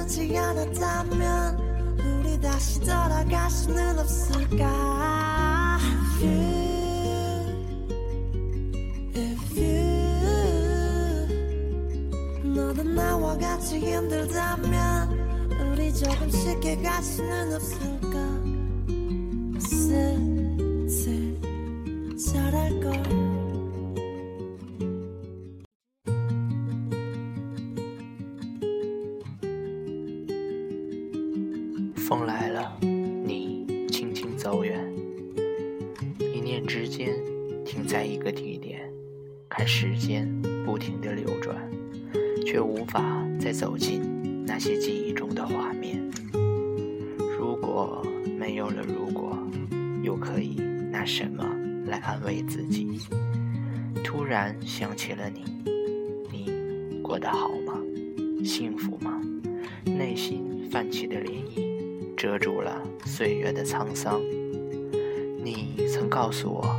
흐르지 않았다면 우리 다시 돌아갈 수는 없을까? If you, if you 너도 나와 같이 힘들다면 우리 조금 쉽게 갈 수는 없을까 风来了，你轻轻走远，一念之间停在一个地点，看时间不停的流转，却无法再走进那些记忆中的画面。如果没有了如果，又可以拿什么来安慰自己？突然想起了你，你过得好吗？幸福吗？内心泛起的涟漪。遮住了岁月的沧桑。你曾告诉我，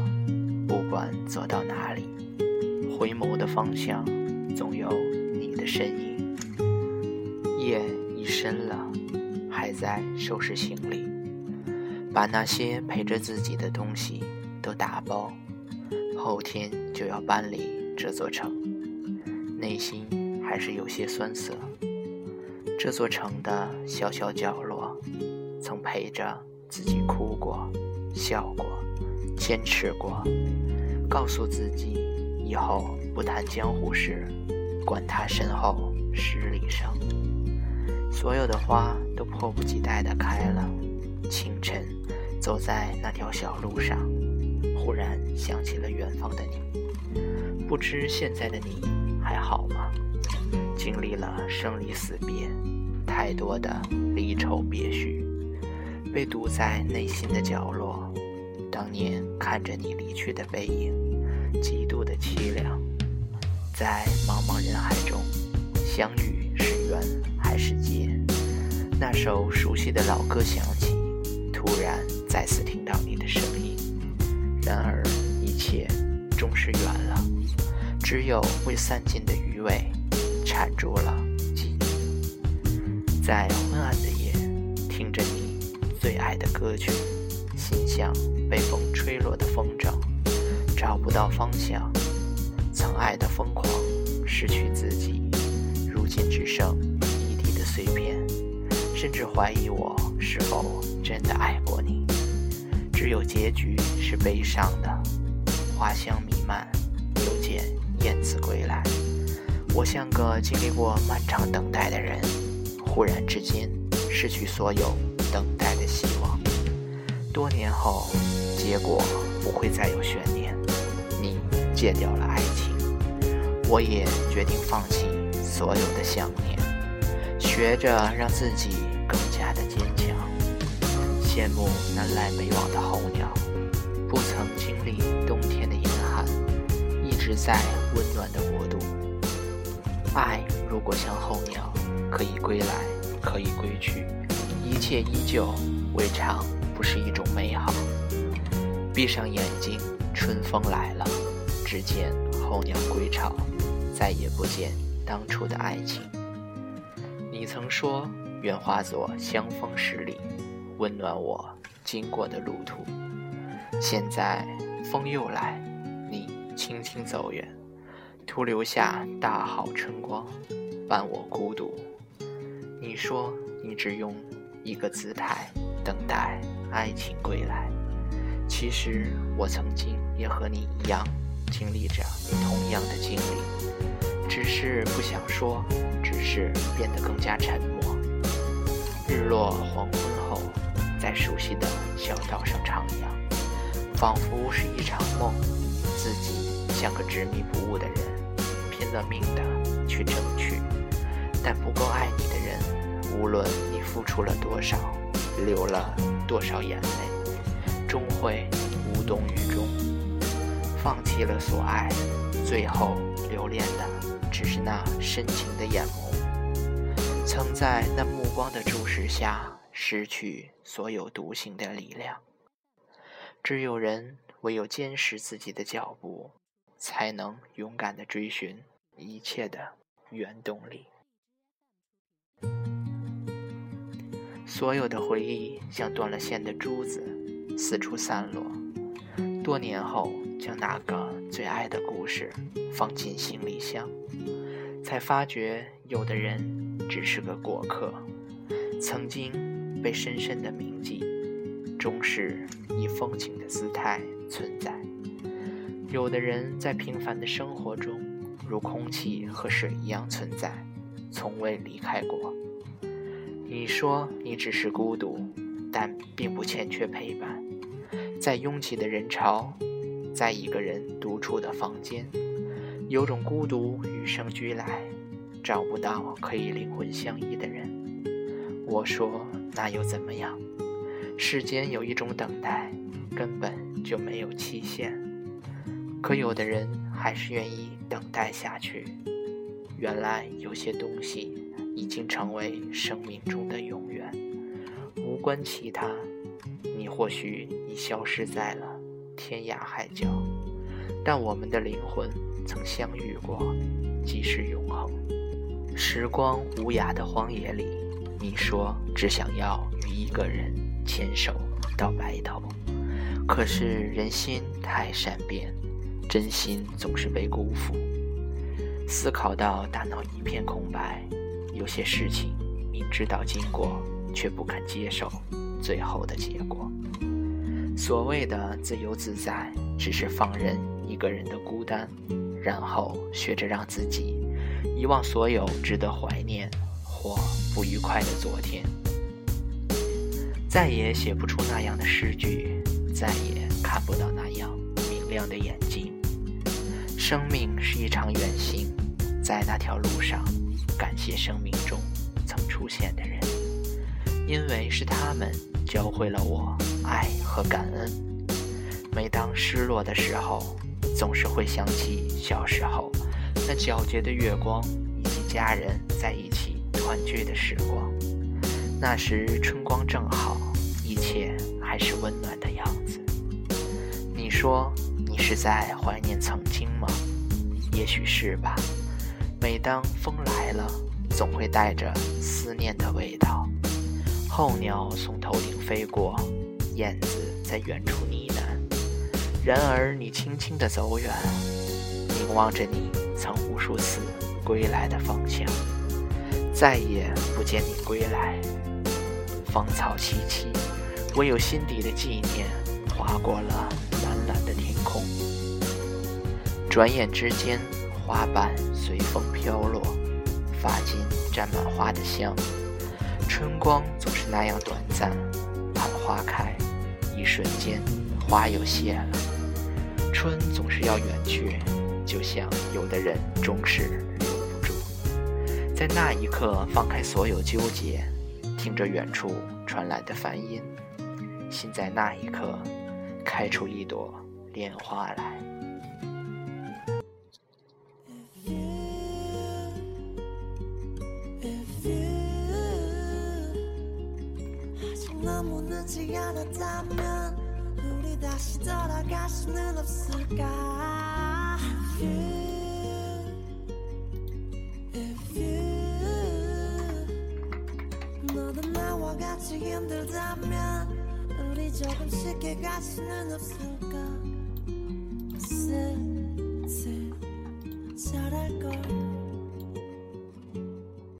不管走到哪里，回眸的方向总有你的身影。夜已深了，还在收拾行李，把那些陪着自己的东西都打包。后天就要搬离这座城，内心还是有些酸涩。这座城的小小角落。曾陪着自己哭过、笑过、坚持过，告诉自己以后不谈江湖事，管他身后十里生。所有的花都迫不及待地开了。清晨，走在那条小路上，忽然想起了远方的你。不知现在的你还好吗？经历了生离死别，太多的离愁别绪。被堵在内心的角落，当年看着你离去的背影，极度的凄凉。在茫茫人海中，相遇是缘还是劫？那首熟悉的老歌响起，突然再次听到你的声音。然而一切终是远了，只有未散尽的余味，缠住了记忆。在昏暗的夜，听着。最爱的歌曲，心像被风吹落的风筝，找不到方向。曾爱的疯狂，失去自己，如今只剩一地的碎片。甚至怀疑我是否真的爱过你。只有结局是悲伤的，花香弥漫，又见燕子归来。我像个经历过漫长等待的人，忽然之间失去所有。等待的希望，多年后，结果不会再有悬念。你戒掉了爱情，我也决定放弃所有的想念，学着让自己更加的坚强。羡慕南来北往的候鸟，不曾经历冬天的严寒，一直在温暖的国度。爱如果像候鸟，可以归来，可以归去。一切依旧，未尝不是一种美好。闭上眼睛，春风来了，只见候鸟归巢，再也不见当初的爱情。你曾说，愿化作香风十里，温暖我经过的路途。现在风又来，你轻轻走远，徒留下大好春光，伴我孤独。你说，你只用。一个姿态，等待爱情归来。其实我曾经也和你一样，经历着同样的经历，只是不想说，只是变得更加沉默。日落黄昏后，在熟悉的小道上徜徉，仿佛是一场梦。自己像个执迷不悟的人，拼了命的去争取，但不够爱你的人。无论你付出了多少，流了多少眼泪，终会无动于衷。放弃了所爱，最后留恋的只是那深情的眼眸。曾在那目光的注视下，失去所有独行的力量。只有人唯有坚持自己的脚步，才能勇敢的追寻一切的原动力。所有的回忆像断了线的珠子，四处散落。多年后，将那个最爱的故事放进行李箱，才发觉有的人只是个过客，曾经被深深的铭记，终是以风景的姿态存在。有的人在平凡的生活中，如空气和水一样存在，从未离开过。你说你只是孤独，但并不欠缺陪伴。在拥挤的人潮，在一个人独处的房间，有种孤独与生俱来，找不到可以灵魂相依的人。我说那又怎么样？世间有一种等待，根本就没有期限。可有的人还是愿意等待下去。原来有些东西。已经成为生命中的永远，无关其他。你或许已消失在了天涯海角，但我们的灵魂曾相遇过，即是永恒。时光无涯的荒野里，你说只想要与一个人牵手到白头，可是人心太善变，真心总是被辜负。思考到大脑一片空白。有些事情明知道经过，却不肯接受最后的结果。所谓的自由自在，只是放任一个人的孤单，然后学着让自己遗忘所有值得怀念或不愉快的昨天。再也写不出那样的诗句，再也看不到那样明亮的眼睛。生命是一场远行，在那条路上。感谢生命中曾出现的人，因为是他们教会了我爱和感恩。每当失落的时候，总是会想起小时候那皎洁的月光以及家人在一起团聚的时光。那时春光正好，一切还是温暖的样子。你说你是在怀念曾经吗？也许是吧。每当风来了，总会带着思念的味道。候鸟从头顶飞过，燕子在远处呢喃。然而你轻轻地走远，凝望着你曾无数次归来的方向，再也不见你归来。芳草萋萋，唯有心底的纪念划过了蓝蓝的天空。转眼之间。花瓣随风飘落，发间沾满花的香。春光总是那样短暂，盼花开，一瞬间花又谢了。春总是要远去，就像有的人终是留不住。在那一刻，放开所有纠结，听着远处传来的梵音，心在那一刻开出一朵莲花来。 너무 늦지 않았다면 우리 다시 돌아갈 수는 없을까? If you 너도 나와 같이 힘들다면 우리 조금 쉽게 갈 수는 없을까? 슬슬 잘할걸